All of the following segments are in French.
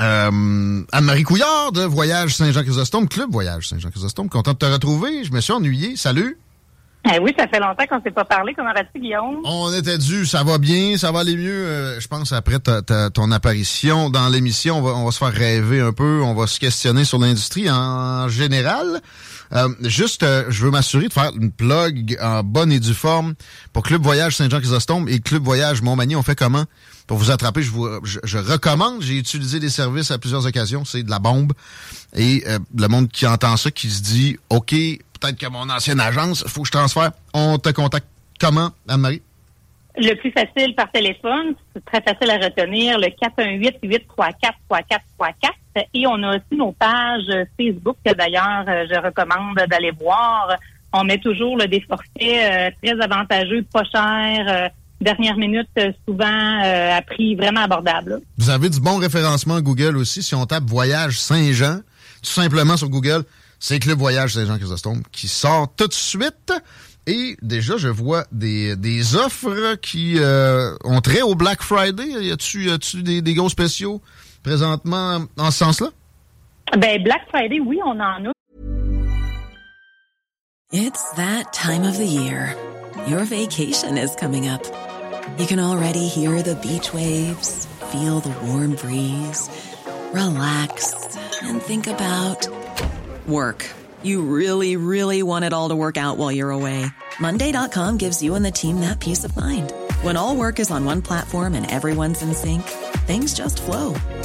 Euh, Anne-Marie Couillard de Voyage Saint-Jean-Chrysostome, Club Voyage Saint-Jean-Chrysostome. Content de te retrouver. Je me suis ennuyé. Salut. Eh oui, ça fait longtemps qu'on ne s'est pas parlé. Comment vas-tu, Guillaume? On était dû. Ça va bien. Ça va aller mieux. euh, je pense après ta- ta- ton apparition dans l'émission, on va, on va se faire rêver un peu. On va se questionner sur l'industrie en général. Euh, juste, euh, je veux m'assurer de faire une plug en bonne et due forme pour Club Voyage Saint-Jean-Chrysostome et Club Voyage Montmagny. On fait comment? Pour vous attraper, je, vous, je, je recommande. J'ai utilisé des services à plusieurs occasions. C'est de la bombe. Et euh, le monde qui entend ça, qui se dit, OK, peut-être que mon ancienne agence, faut que je transfère. On te contacte comment, Anne-Marie? Le plus facile par téléphone, c'est très facile à retenir, le 418-834-3434. Et on a aussi nos pages Facebook, que d'ailleurs, euh, je recommande d'aller voir. On met toujours là, des forfaits euh, très avantageux, pas chers, euh, dernière minute, souvent euh, à prix vraiment abordable. Vous avez du bon référencement Google aussi. Si on tape Voyage Saint-Jean, tout simplement sur Google, c'est Club Voyage Saint-Jean-Chrysostome qui sort tout de suite. Et déjà, je vois des, des offres qui euh, ont trait au Black Friday. Y a-tu des, des gros spéciaux? Présentement en ce sens-là? Ben, Black Friday, oui, on en a. It's that time of the year. Your vacation is coming up. You can already hear the beach waves, feel the warm breeze, relax, and think about work. You really, really want it all to work out while you're away. Monday.com gives you and the team that peace of mind. When all work is on one platform and everyone's in sync, things just flow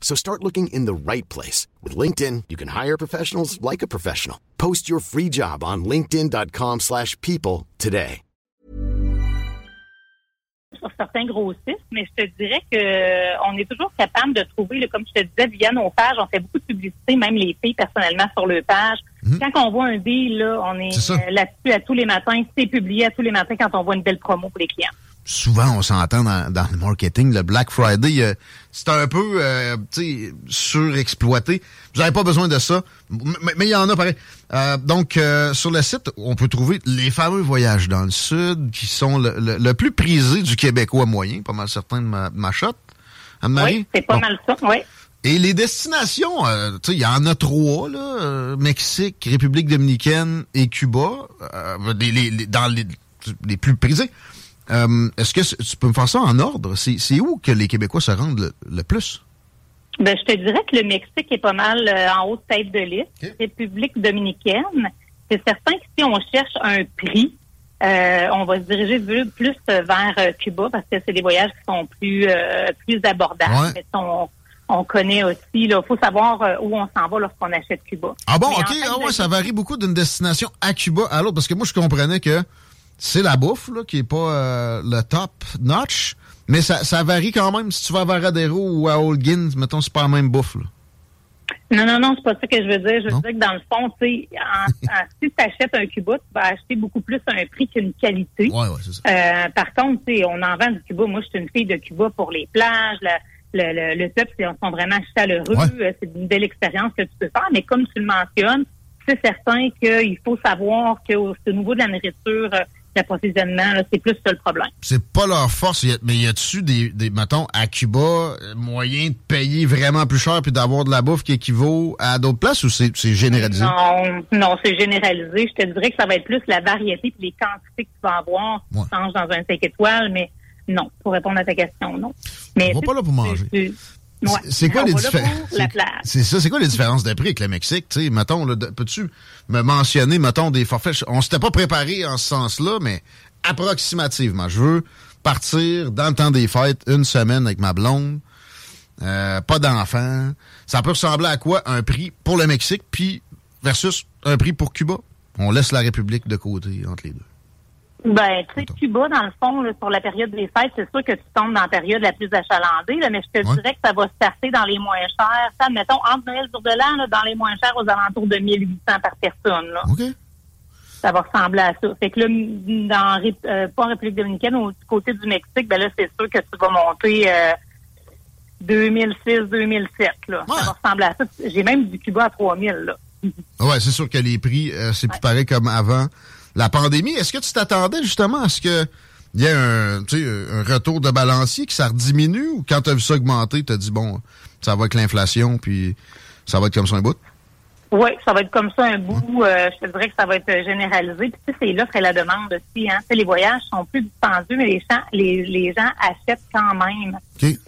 So start looking in the right place. With LinkedIn, you can hire professionals like a professional. Post your free job on linkedin.com/people slash people today. sur certains grossistes, mais je te dirais que euh, on est toujours capable de trouver, là, comme je te disais, via nos pages, on fait beaucoup de publicité, même les filles personnellement sur le page. Mhm. Quand on voit un deal, là, on est. C'est ça. euh, là-dessus à tous les matins. C'est publié à tous les matins quand on voit une belle promo pour les clients. Souvent, on s'entend dans, dans le marketing, le Black Friday, euh, c'est un peu euh, tu sais, surexploité. Vous n'avez pas besoin de ça, mais il y en a pareil. Euh, donc, euh, sur le site, on peut trouver les fameux voyages dans le sud qui sont le, le- le plus prisé du Québécois moyen, pas mal certain de ma, de ma shot. Anne-Marie? Oui, c'est pas Bon. mal ça, oui. Et les destinations, euh, tu sais, il y en a trois, là. euh, Mexique, République dominicaine et Cuba, euh, les- les- les- dans les, les plus prisés. Euh, Est-ce que tu peux me faire ça en ordre? C'est où que les Québécois se rendent le, le plus? Ben, je te dirais que le Mexique est pas mal euh, en haut de tête de liste. République dominicaine, c'est certain que si on cherche un prix, euh, on va se diriger plus vers Cuba parce que c'est des voyages qui sont plus plus abordables. Ouais. Mais on, on connaît aussi, il faut savoir où on s'en va lorsqu'on achète Cuba. Ah bon, Mais en ok, fait, ah ouais, ça varie beaucoup d'une destination à Cuba à l'autre, parce que moi, je comprenais que c'est la bouffe, là, qui est pas euh, le top notch, mais ça, ça varie quand même. Si tu vas à Varadero ou à Holguins, mettons, c'est pas la même bouffe, là. Non, non, non, c'est pas ça que je veux dire. Je veux Non? dire que dans le fond, tu si tu achètes un Cuba, tu vas acheter beaucoup plus un prix qu'une qualité. Ouais, ouais, c'est ça. Euh, par contre, on en vend du Cuba. Moi, je suis une fille de Cuba pour les plages, la, le, le, peuple sont vraiment chaleureux. Ouais. Euh, C'est une belle expérience que tu peux faire. Mais comme tu le mentionnes, c'est certain qu'il faut savoir que au, au niveau de la nourriture, l'approvisionnement, c'est plus ça le problème. C'est pas leur force, mais y a-tu des, des, mettons, à Cuba, euh, moyen de payer vraiment plus cher puis d'avoir de la bouffe qui équivaut à d'autres places ou c'est généralisé? Non, non, c'est généralisé. Je te dirais que ça va être plus la variété et les quantités que tu vas avoir Ouais. changent dans un 5 étoiles, mais non, pour répondre à ta question, non. Mais On va tu- pas là pour tu- manger. tu- ouais. C'est- quoi On les. C'est ça, c'est quoi les différences de prix avec le Mexique? Tu sais, mettons, peux-tu me mentionner, mettons, des forfaits? On s'était pas préparé en ce sens-là, mais approximativement. Je veux partir dans le temps des fêtes une semaine avec ma blonde, euh, pas d'enfants. Ça peut ressembler à quoi un prix pour le Mexique, puis versus un prix pour Cuba? On laisse la République de côté entre les deux. Ben, tu sais, Cuba, dans le fond, là, sur la période des fêtes, c'est sûr que tu tombes dans la période la plus achalandée, là, mais je te Ouais. dirais que ça va se passer dans les moins chers. Ça, mettons, entre Noël et jour de l'an, dans les moins chers, aux alentours de 1800 par personne. Là. OK? Ça va ressembler à ça. Fait que là, dans, euh, pas en République dominicaine, au du côté du Mexique, ben là, c'est sûr que tu vas monter euh, 2006-2007. Là. Ouais. Ça va ressembler à ça. J'ai même du Cuba à 3000. Là. Ouais, c'est sûr que les prix, euh, c'est plus pareil comme avant la pandémie. Est-ce que tu t'attendais justement à ce que il y ait un, retour de balancier, que ça rediminue ou quand tu as vu ça augmenter, tu as dit bon, ça va avec l'inflation puis ça va être comme ça un bout? Oui, ça va être comme ça un bout. Euh, je te dirais que ça va être généralisé. Puis tu sais, c'est l'offre et la demande aussi. Hein. Tu sais, les voyages sont plus dispendieux, mais les gens, les, les gens achètent quand même.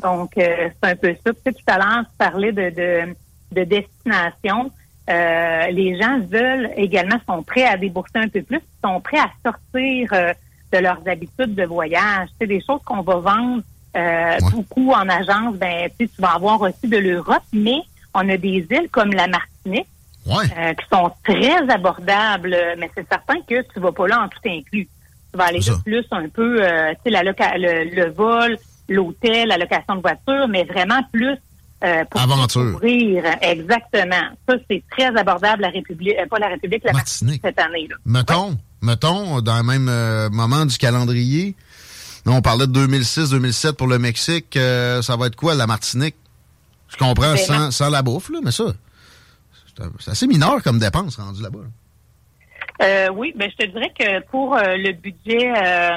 Donc, euh, c'est un peu ça. Puis, tu sais, tout à l'heure, tu parlais de, de, de destination. Euh, les gens veulent également, sont prêts à débourser un peu plus, sont prêts à sortir euh, de leurs habitudes de voyage. C'est des choses qu'on va vendre euh, Ouais. beaucoup en agence. Ben, tu vas avoir aussi de l'Europe, mais on a des îles comme la Martinique Ouais. euh, qui sont très abordables, mais c'est certain que tu vas pas là en tout inclus. Tu vas aller ça. plus un peu, euh, tu sais, la loca- le, le vol, l'hôtel, la location de voiture, mais vraiment plus euh, pour Aventure. Exactement. Ça, c'est très abordable, la République, euh, pas la République, la Martinique. Cette année. Là. Mettons, mettons, dans le même euh, moment du calendrier, on parlait de 2006-2007 pour le Mexique, ça va être quoi, la Martinique? Je comprends Ben, sans, la bouffe, là, mais ça, c'est assez mineur comme dépense rendu là-bas. là. Euh, oui, ben je te dirais que pour euh, le budget euh,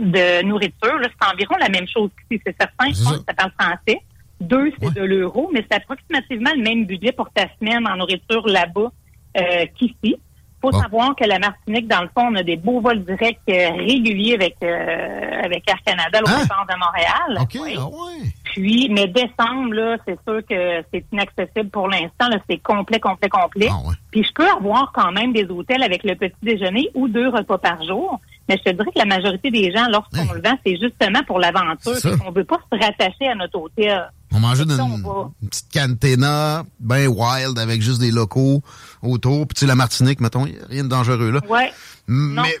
de nourriture, c'est environ la même chose qu'ici. C'est certain, je pense que ça parle français. Deux, c'est Ouais. de l'euro, mais c'est approximativement le même budget pour ta semaine en nourriture là-bas euh, qu'ici. faut Bon. savoir que la Martinique, dans le fond, on a des beaux vols directs euh, réguliers avec euh, avec Air Canada au Hein? de Montréal. OK, Oui. ah ouais. Puis, mais décembre, là, c'est sûr que c'est inaccessible pour l'instant. Là, c'est complet, complet, complet. Ah ouais. Puis je peux avoir quand même des hôtels avec le petit déjeuner ou deux repas par jour. Mais je te dirais que la majorité des gens, lorsqu'on le vend, c'est justement pour l'aventure. On veut pas se rattacher à notre hôtel. On mangeait d'une une petite cantina, ben wild, avec juste des locaux autour. Puis tu sais, la Martinique, mettons, rien de dangereux là. Ouais. Mais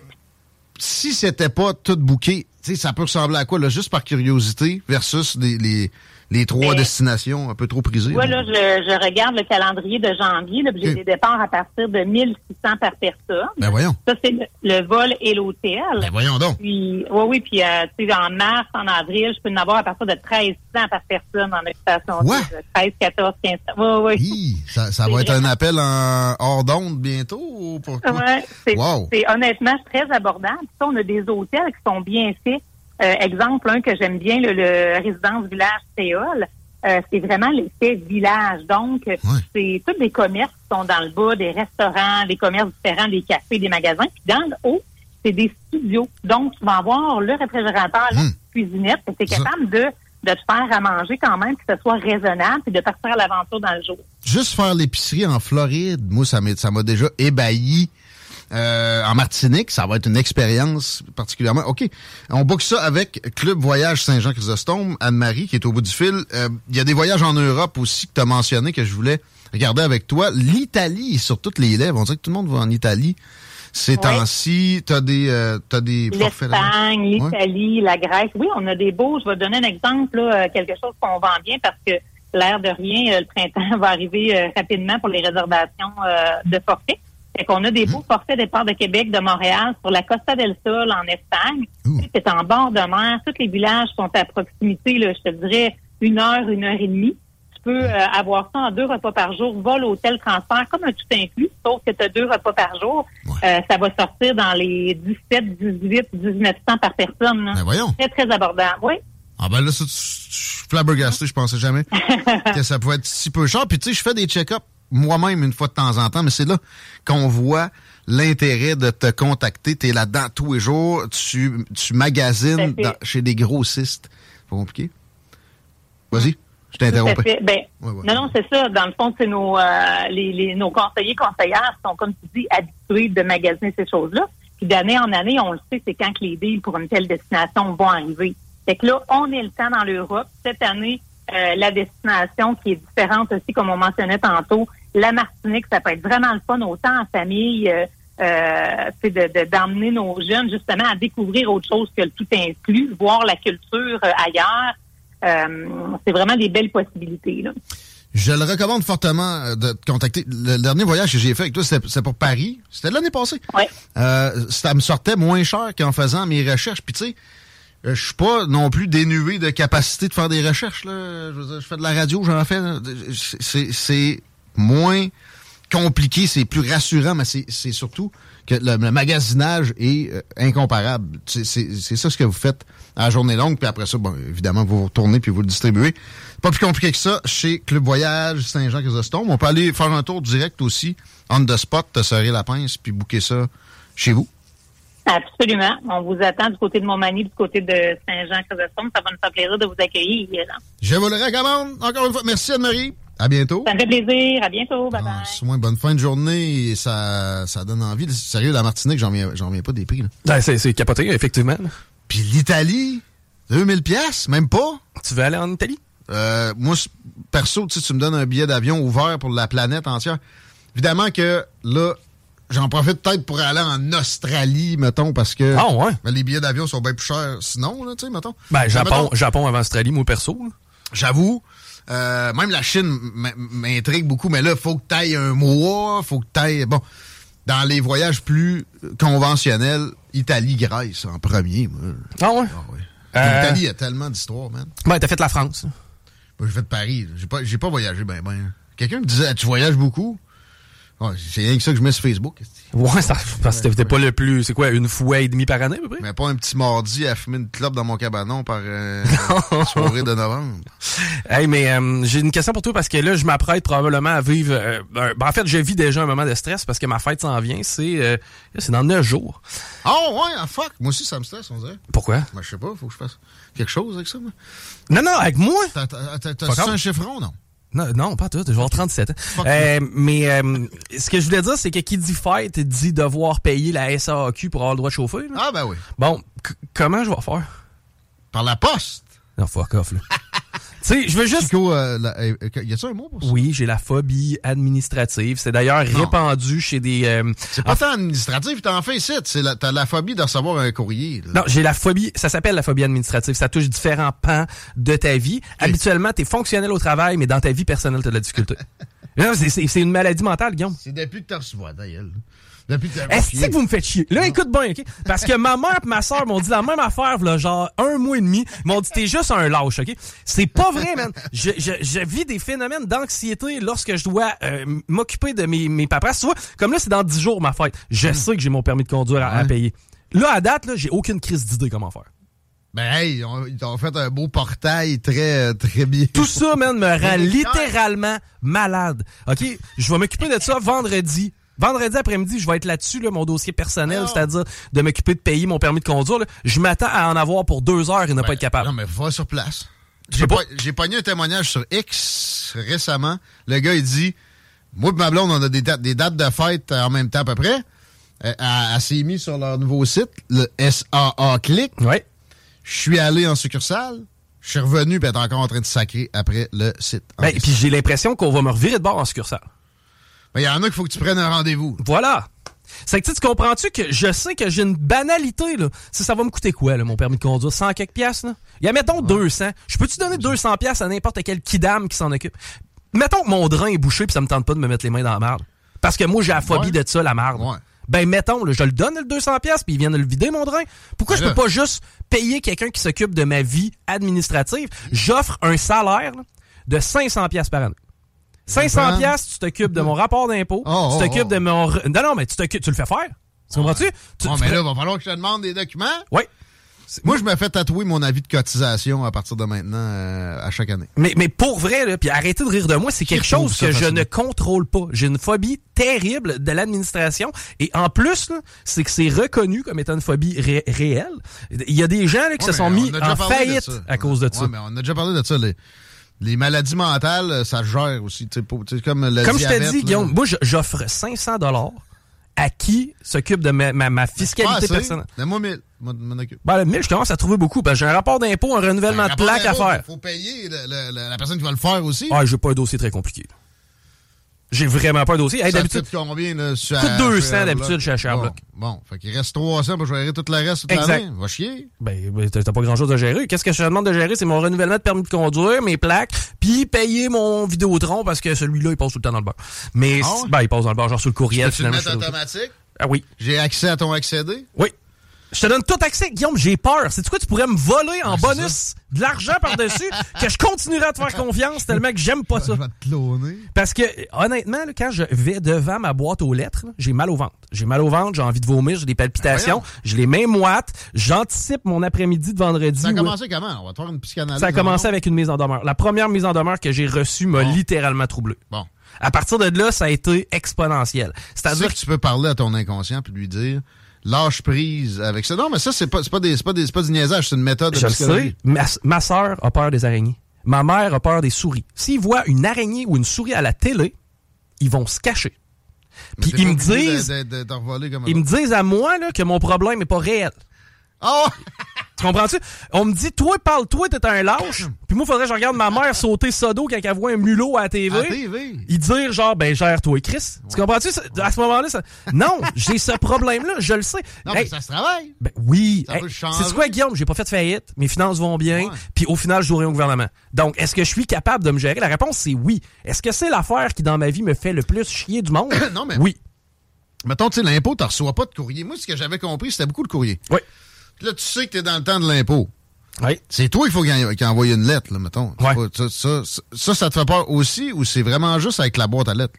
si c'était pas tout bouqué, tu sais, ça peut ressembler à quoi, là, juste par curiosité, versus les, les trois destinations un peu trop prisées? Ouais, là? je, je regarde le calendrier de janvier. Là, J'ai des départs à partir de 1600 par personne. Ben voyons. Ça, c'est le, le vol et l'hôtel. Ben voyons donc. Puis, oui, oui, puis, euh, tu sais, en mars, en avril, je peux en avoir à partir de 1300 par personne en occupation. Ouais. double. 13, 14, 15. Oui, oui. Hi, ça, ça va être un appel en hors d'onde bientôt? ou Pour quoi? Ouais, c'est Wow. c'est honnêtement très abordable. Puis ça, on a des hôtels qui sont bien faits. Euh, exemple, un que j'aime bien, le, le résidence village Théol. Euh, c'est vraiment l'effet village. Donc, c'est tous des commerces qui sont dans le bas, des restaurants, des commerces différents, des cafés, des magasins. Puis dans le haut, c'est des studios. Donc, tu vas avoir le réfrigérateur, la Hmm. cuisinette. Tu es capable de, de te faire à manger quand même, que ce soit raisonnable, puis de partir à l'aventure dans le jour. Juste faire l'épicerie en Floride, moi, ça m'a ça m'a déjà ébahi. Euh, en Martinique, ça va être une expérience particulièrement. OK, on book ça avec Club Voyage Saint-Jean-Chrysostome, Anne-Marie, qui est au bout du fil. Euh, Il y a des voyages en Europe aussi que tu as mentionné que je voulais regarder avec toi. L'Italie, sur toutes les lèvres, on dirait que tout le monde va en Italie. Ces Ouais. temps-ci, t'as des, euh, t'as des? L'Espagne, Ouais. l'Italie, la Grèce. Oui, on a des beaux. Je vais donner un exemple, là, euh, quelque chose qu'on vend bien parce que l'air de rien, euh, le printemps va arriver euh, rapidement pour les réservations euh, de forfaits. Fait qu'on a des beaux forfaits départ de Québec, de Montréal, sur la Costa del Sol en Espagne. C'est en bord de mer. Tous les villages sont à proximité, là, je te dirais, une heure, une heure et demie. Tu peux euh, avoir ça en deux repas par jour, vol, hôtel, transfert, comme un tout inclus, sauf que tu as deux repas par jour. Euh, ça va sortir dans les 17, 18, 19 cents par personne. là. Ben voyons. Très, très abordable. Oui. Ah ben là, ça, je suis flabbergasté, je pensais jamais que ça pouvait être si peu cher. Puis tu sais, je fais des check-ups moi-même une fois de temps en temps, mais c'est là qu'on voit l'intérêt de te contacter. Tu es là-dedans tous les jours, tu, tu magasines dans- chez des grossistes. Pas compliqué? Vas-y, je t'interromps. Ben, Ouais, ouais. Non, non, c'est ça. Dans le fond, c'est nos, euh, les, les- nos conseillers, conseillères sont, comme tu dis, habitués de magasiner ces choses-là. Puis d'année en année, on le sait, c'est quand que les deals pour une telle destination vont arriver. Fait que là, on est le temps dans l'Europe. Cette année, euh, la destination qui est différente aussi, comme on mentionnait tantôt, la Martinique, ça peut être vraiment le fun, autant en famille, euh, euh, c'est de, de- d'emmener nos jeunes justement à découvrir autre chose que le tout inclus, voir la culture euh, ailleurs. Euh, c'est vraiment des belles possibilités. Là. Je le recommande fortement de te contacter. Le dernier voyage que j'ai fait avec toi, c'était pour Paris. C'était l'année passée. Ouais. Euh, ça me sortait moins cher qu'en faisant mes recherches. Puis tu sais, je suis pas non plus dénué de capacité de faire des recherches. Là. Je, veux dire, je fais de la radio, j'en fais. C'est moins compliqué, c'est plus rassurant, mais c'est surtout que le, le magasinage est euh, incomparable. C'est ça ce que vous faites à la journée longue, puis après ça, bon, évidemment, vous vous retournez puis vous le distribuez. Pas plus compliqué que ça chez Club Voyage Saint-Jean-Chrysostome. On peut aller faire un tour direct aussi, on the spot, te serrer la pince, puis booker ça chez vous. Absolument. On vous attend du côté de Montmagny, du côté de Saint-Jean-Chrysostome. Ça va nous faire plaisir de vous accueillir. Je vous le recommande. Encore une fois, merci Anne-Marie. À bientôt. Ça me fait plaisir. À bientôt. Bye bye. Ah, soin, bonne fin de journée. Et ça, ça donne envie. Sérieux, la Martinique, j'en viens, j'en viens pas des prix. là. Ben, c'est c'est capoté, effectivement. Puis l'Italie, 2000 pièces, même pas. Tu veux aller en Italie? Euh, moi, perso, tu me donnes un billet d'avion ouvert pour la planète entière. Évidemment que là, j'en profite peut-être pour aller en Australie, mettons, parce que Ah ouais? ben, les billets d'avion sont bien plus chers sinon, là, tu sais, mettons. Ben, Japon, mettons, Japon avant Australie, moi perso. là. J'avoue. Euh, même la Chine m'intrigue beaucoup, mais là, faut que tu ailles un mois, faut que tu ailles. Bon, dans les voyages plus conventionnels, Italie, Grèce en premier. Moi. Ah ouais? Ah ouais. Euh, L'Italie a tellement d'histoires, man. Ben, t'as fait la France. Moi, j'ai fait Paris. J'ai pas, j'ai pas voyagé ben ben. Quelqu'un me disait, tu voyages beaucoup? Ouais, c'est rien que ça que je mets sur Facebook. Ouais, ça, parce que t'es pas le plus. C'est quoi, une fois et demie par année, à peu près? Mais pas un petit mardi à fumer une clope dans mon cabanon par euh, soirée de novembre. Hey, mais euh, j'ai une question pour toi parce que là, je m'apprête probablement à vivre. euh, ben, en fait, je vis déjà un moment de stress parce que ma fête s'en vient. C'est euh, c'est dans neuf jours. Oh, ouais, ah, fuck. Moi aussi, ça me stresse, on dirait. Pourquoi? Moi, je sais pas, faut que je fasse quelque chose avec ça, moi. Non, non, avec moi. T'as- T'as un chiffron, non? Non, non, pas tout. Je vais avoir 37 ans. Fuck Euh, mais euh, ce que je voulais dire, c'est que qui dit fête dit devoir payer la SAQ pour avoir le droit de chauffer. là. Ah, ben oui. Bon, comment je vais faire? Par la poste. Non, fuck off, là. tu sais, je veux juste... Chico, euh, la- euh, y a-tu un mot pour ça? Oui, j'ai la phobie administrative. C'est d'ailleurs répandu chez des... euh, C'est pas tant administratif, t'en fais ici. T'as la phobie de recevoir un courrier. là. Non, j'ai la phobie, ça s'appelle la phobie administrative. Ça touche différents pans de ta vie. Habituellement, t'es fonctionnel au travail, mais dans ta vie personnelle, t'as de la difficulté. Non, c'est- c'est c'est une maladie mentale, Guillaume. C'est depuis que t'as reçu. D'ailleurs. T'as Est-ce que vous me faites chier? Là, écoute bien, OK? Parce que ma mère et ma soeur m'ont dit la même affaire, là, genre un mois et demi. Ils m'ont dit, t'es juste un lâche, OK? C'est pas vrai, man. Je, je, je vis des phénomènes d'anxiété lorsque je dois euh, m'occuper de mes, mes papas. Tu vois, comme là, c'est dans 10 jours ma fête. Je sais que j'ai mon permis de conduire à, payer. Là, à date, là, j'ai aucune crise d'idée comment faire. Ben, hey, ils ont- ils t'ont fait un beau portail très, euh, très bien. Tout ça, man, me rend littéralement malade. OK? Je vais m'occuper de ça vendredi. Vendredi après-midi, je vais être là-dessus, là, mon dossier personnel, Non. c'est-à-dire de m'occuper de payer mon permis de conduire. là. Je m'attends à en avoir pour deux heures et ne pas être capable. Non, mais va sur place. Tu J'ai peux pas- j'ai pogné un témoignage sur X récemment. Le gars, il dit Moi et ma blonde, on a des dates, des dates de fête en même temps à peu près. Euh, Elle, elle s'est sur leur nouveau site, le SAA Click. Ouais. Je suis allé en succursale. Je suis revenu, puis elle est encore en train de sacrer après le site. en Ben, question. puis j'ai l'impression qu'on va me revirer de bord en succursale. Ben, il y en a qu'il faut que tu prennes un rendez-vous. Voilà. C'est que tu comprends-tu que je sais que j'ai une banalité, là. Si ça va me coûter quoi, là, mon permis de conduire? 100 quelques piastres, là? Il y a, mettons, 200. Je peux-tu donner 200 piastres à n'importe quel kidam qui s'en occupe? Mettons que mon drain est bouché puis ça me tente pas de me mettre les mains dans la marde. Parce que moi, j'ai la phobie Ouais. de ça, la marde. Ouais. Ben, mettons, là, je le donne le 200 pièces puis ils viennent le vider, mon drain. Pourquoi Ben je là. peux pas juste payer quelqu'un qui s'occupe de ma vie administrative? J'offre un salaire là, de 500 pièces par année. 500 Comprends? pièces, tu t'occupes de mon rapport d'impôt, Oh, tu oh, t'occupes oh. de mon... re- Non, non, mais tu t'occupes, tu le fais faire. Tu comprends-tu? Tu- Bon, tu mais là, il va falloir que je te demande des documents. Oui. Moi, je me fais tatouer mon avis de cotisation à partir de maintenant euh, à chaque année. Mais, mais pour vrai, là, puis arrêtez de rire de moi, c'est quelque chose que je ne contrôle pas. J'ai une phobie terrible de l'administration. Et en plus, c'est que c'est reconnu comme étant une phobie ré- réelle. Il y a des gens là, qui Ouais, se sont mis en faillite à cause de Ouais, ça. mais on a déjà parlé de ça. Les, les maladies mentales, euh, ça gère aussi. pour- comme le Comme je diabète, dis, là. Guillaume, moi, j'offre 500 dollars à qui s'occupe de ma, ma, ma Pas fiscalité personnelle. Donne-moi 1000. M'en m'en occupe. Ben, le 1000, je commence à trouver beaucoup. j'ai un rapport d'impôt, un renouvellement Un de plaque à faire. faut payer le- le- le- la personne qui va le faire aussi. Ah, j'ai pas un dossier très compliqué. J'ai vraiment pas un dossier. Hey, ça d'habitude, coûte combien, là, sur coûte à- 200 chez d'habitude Sherlock? chez HR Bon. Bon, fait qu'il reste 300 pour gérer tout le reste toute Exact. l'année. Va chier. Ben, ben, t'as pas grand chose à gérer. Qu'est-ce que je te demande de gérer? C'est mon renouvellement de permis de conduire, mes plaques, puis payer mon Vidéotron parce que celui-là, il passe tout le temps dans le beurre. Mais, Ah ouais? ben, il passe dans le beurre, genre sur le courriel, Tu le mets automatique? Ah oui. J'ai accès à ton accédé. Oui. Je te donne tout accès, Guillaume, j'ai peur. C'est quoi, tu pourrais me voler en bonus de l'argent par-dessus que je continuerai à te faire confiance tellement que j'aime pas ça. Je vais te cloner. Parce que, honnêtement, là, quand je vais devant ma boîte aux lettres, j'ai mal au ventre. J'ai mal au ventre, j'ai envie de vomir, j'ai des palpitations, Ben j'ai les mains moites, j'anticipe mon après-midi de vendredi. Ça a commencé comment? On va te faire une psychanalyse. Ça a commencé en avec une mise en demeure. La première mise en demeure que j'ai reçue m'a Bon. littéralement troublé. Bon. À partir de là, ça a été exponentiel. Tu sais C'est-à-dire que tu peux parler à ton inconscient puis lui dire lâche prise avec ça. Non, mais ça, c'est pas, c'est pas, des, c'est pas, des, c'est pas du niaisage, c'est une méthode de Je le sais, ma, ma soeur a peur des araignées. Ma mère a peur des souris. S'ils voient une araignée ou une souris à la télé, ils vont se cacher. Puis ils me disent, de- de- de- ils me disent à moi là, que mon problème n'est pas réel. Oh! Tu comprends-tu? On me dit, toi, parle-toi, t'es un lâche. Puis moi, faudrait que je regarde ma mère sauter sodo quand elle voit un mulot à la TV. À la TV. Il dire genre, ben, gère-toi, Chris. Tu comprends-tu? À ce moment-là, ça... non, j'ai ce problème-là, je le sais. Non, Hey, mais ça se travaille. Ben oui. Changer. C'est quoi, Guillaume? J'ai pas fait de faillite. Mes finances vont bien. Puis au final, je joue rien au gouvernement. Donc, est-ce que je suis capable de me gérer? La réponse, c'est oui. Est-ce que c'est l'affaire qui, dans ma vie, me fait le plus chier du monde? Non, mais- Oui. Mettons, tu sais, l'impôt, tu reçois pas de courrier. Moi, ce que j'avais compris, c'était beaucoup de courrier. Oui. Puis là, tu sais que tu es dans le temps de l'impôt. Oui. C'est toi, il faut qu'il qu'il envoie une lettre, là, mettons. Ouais. Ça, ça, ça, ça, ça te fait peur aussi ou c'est vraiment juste avec la boîte à lettres?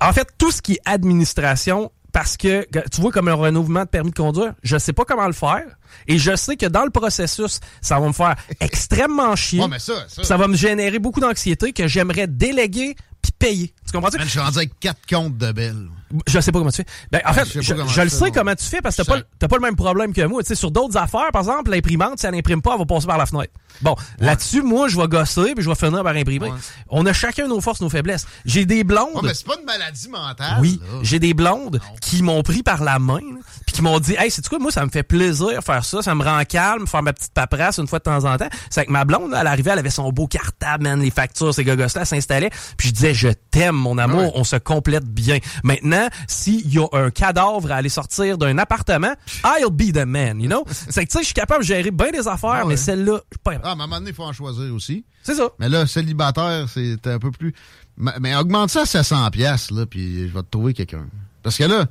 En fait, tout ce qui est administration, parce que, tu vois, comme un renouvellement de permis de conduire, je sais pas comment le faire. Et je sais que dans le processus, ça va me faire extrêmement chier. Ouais, mais ça, ça. Ça va me générer beaucoup d'anxiété que j'aimerais déléguer payer. Tu comprends-tu? Man, je suis rendu avec quatre comptes de belles. Je sais pas comment tu fais. Ben, en Ouais, fait, je le sais comment tu fais parce que t'as pas, pas le même problème que moi. Sais, sur d'autres affaires, par exemple, l'imprimante, si elle n'imprime pas, elle va passer par la fenêtre. Bon, là-dessus, moi, je vais gosser puis je vais finir par imprimer. Ouais. On a chacun nos forces, nos faiblesses. J'ai des blondes. Ouais, mais c'est pas une maladie mentale. Oui, j'ai des blondes qui m'ont pris par la main, puis qui m'ont dit, hey, c'est quoi, moi, ça me fait plaisir faire ça, ça me rend calme, faire ma petite paperasse une fois de temps en temps. C'est que ma blonde, là, elle arrivait, elle avait son beau cartable, man, les factures, ces gogos là elle s'installait, puis je disais, je t'aime, mon amour, on se complète bien. Maintenant, s'il y a un cadavre à aller sortir d'un appartement, I'll be the man, you know? c'est que, tu sais, je suis capable de gérer bien des affaires, mais celle-là, je suis pas. Ah, mais à un moment donné, il faut en choisir aussi. C'est ça. Mais là, célibataire, c'est un peu plus. Mais, mais augmente ça à 700 pièces là, puis je vais te trouver quelqu'un. Parce que là,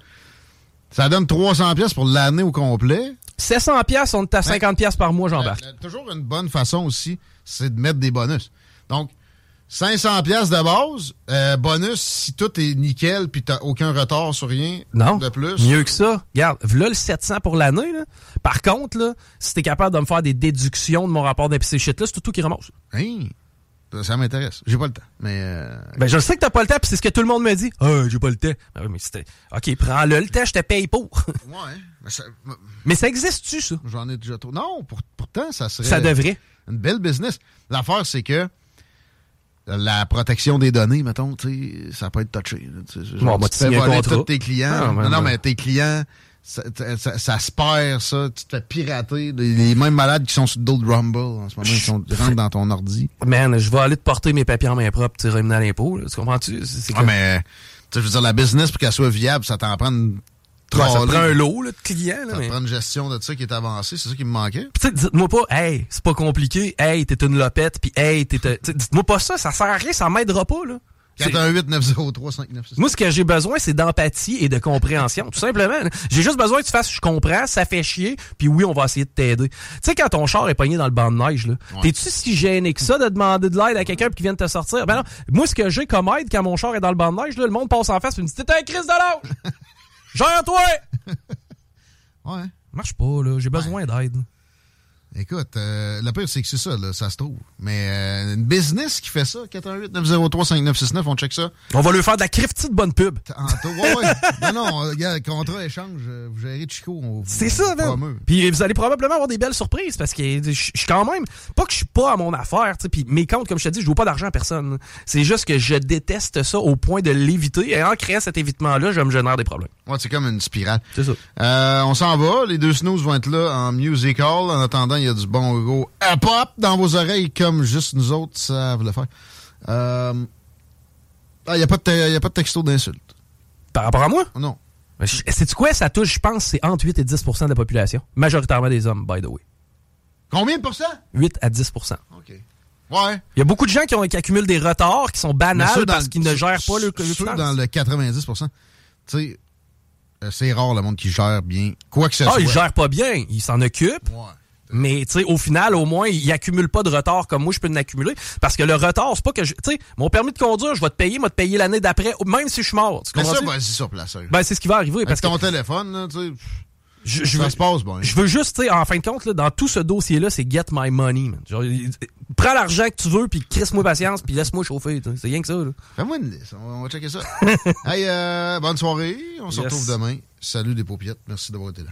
ça donne 300 pièces pour l'année au complet. 700 pièces, on est à 50 pièces par mois, j'embarque. Euh, toujours une bonne façon aussi, c'est de mettre des bonus. Donc, 500 pièces de base, euh, bonus si tout est nickel puis t'as aucun retard sur rien Non. de plus. Mieux que ça. Regarde, là le 700 pour l'année. là. Par contre, là, si t'es capable de me faire des déductions de mon rapport d'impôt shit là, c'est tout, tout qui ramasse. Hein? Ça, ça m'intéresse. J'ai pas le temps. Mais euh, Ben, je le sais que t'as pas le temps, puis c'est ce que tout le monde me dit. Ah, j'ai pas le temps. Ben oui, mais c'était. OK, prends-le le temps, je te paye pour. ouais, mais ça- mais ça existe-tu, ça? j'en ai déjà trop. Non, pour- pourtant, ça serait Ça devrait. une belle business. L'affaire, c'est que la protection des données, mettons, tu sais, ça peut être touché. sais, genre, Bon, tu te fais voler tous tes clients. Ah, non, non, mais tes clients, ça, ça- ça se perd, ça. Tu te fais pirater. Les, les mêmes malades qui sont sur d'autres Rumble en ce moment, ils, sont, rentrent dans ton ordi. Man, je vais aller te porter mes papiers en main propre, tu remis à l'impôt. Tu comprends-tu? Ah, mais, tu sais, veux dire, la business, pour qu'elle soit viable, ça t'en prend une Ça prend un lot là, de clients. Là, Ça mais- prend une gestion de ça qui est avancée. C'est ça qui me manquait. Dites-moi pas, hey, c'est pas compliqué, hey, t'es une lopette, puis hey, t'es. Dites-moi pas ça, ça sert à rien, ça m'aidera pas, là. 418-903-5969. Moi, ce que j'ai besoin, c'est d'empathie et de compréhension, tout simplement. J'ai juste besoin que tu fasses, je comprends, ça fait chier, puis oui, on va essayer de t'aider. Tu sais, quand ton char est pogné dans le banc de neige, là, t'es-tu si gêné que ça de demander de l'aide à quelqu'un qui vient de te sortir? Ben non, moi, ce que j'ai comme aide quand mon char est dans le banc de neige, là, le monde passe en face et me dit, t'es un crise de l'âge! Gère-toi! Ouais. Marche pas, là, j'ai besoin d'aide. Écoute, euh, le pire, c'est que c'est ça, là, ça se trouve. Mais euh, une business qui fait ça, 418-903-5969, on check ça. On va lui faire de la criftie de bonne pub. Tantôt. Ouais, ouais. non, non, regarde, contrat, échange, euh, vous gérez Chico. C'est ça, man. Puis vous allez probablement avoir des belles surprises parce que je suis quand même pas que je suis pas à mon affaire, tu sais. Puis mes comptes, comme je te dis, je joue pas d'argent à personne. C'est juste que je déteste ça au point de l'éviter. Et en créant cet évitement-là, je me génère des problèmes. Ouais, c'est comme une spirale. C'est ça. Euh, on s'en va. Les deux snooze vont être là en music hall. En attendant, il y a du bon gros hip-hop dans vos oreilles comme juste nous autres savent le faire. Euh... Ah, il n'y a, pas de te- y a pas de texto d'insulte. Par rapport à moi, Non. c'est quoi ça touche, je pense, c'est entre 8 et 10% de la population. Majoritairement des hommes, by the way. Combien de pourcents? 8 à 10 OK. Ouais. Il y a beaucoup de gens qui, ont, qui accumulent des retards qui sont banals parce qu'ils ne gèrent pas le Ceux dans le 90 tu sais, euh, c'est rare le monde qui gère bien. Quoi que ce Ah, soit. ils gèrent pas bien, ils s'en occupent. Ouais. Mais tu sais, au final, au moins, il accumule pas de retard comme moi, je peux en accumuler. Parce que le retard, c'est pas que je. Tu sais, mon permis de conduire, je vais te payer, moi te payer l'année d'après, même si je suis mort. Tu Mais ça, vas-y sur place. hein. Ben, c'est ce qui va arriver. Avec Parce que ton téléphone, là, tu sais, je, veux, se passe je veux juste, tu sais, en fin de compte, là, dans tout ce dossier-là, c'est get my money, man. Genre, prends l'argent que tu veux, puis crisse-moi patience, puis laisse-moi chauffer. C'est rien que ça, là. Fais-moi une liste. On va, checker ça. hey, euh, bonne soirée. On se retrouve demain. Salut des paupiettes. Merci d'avoir été là.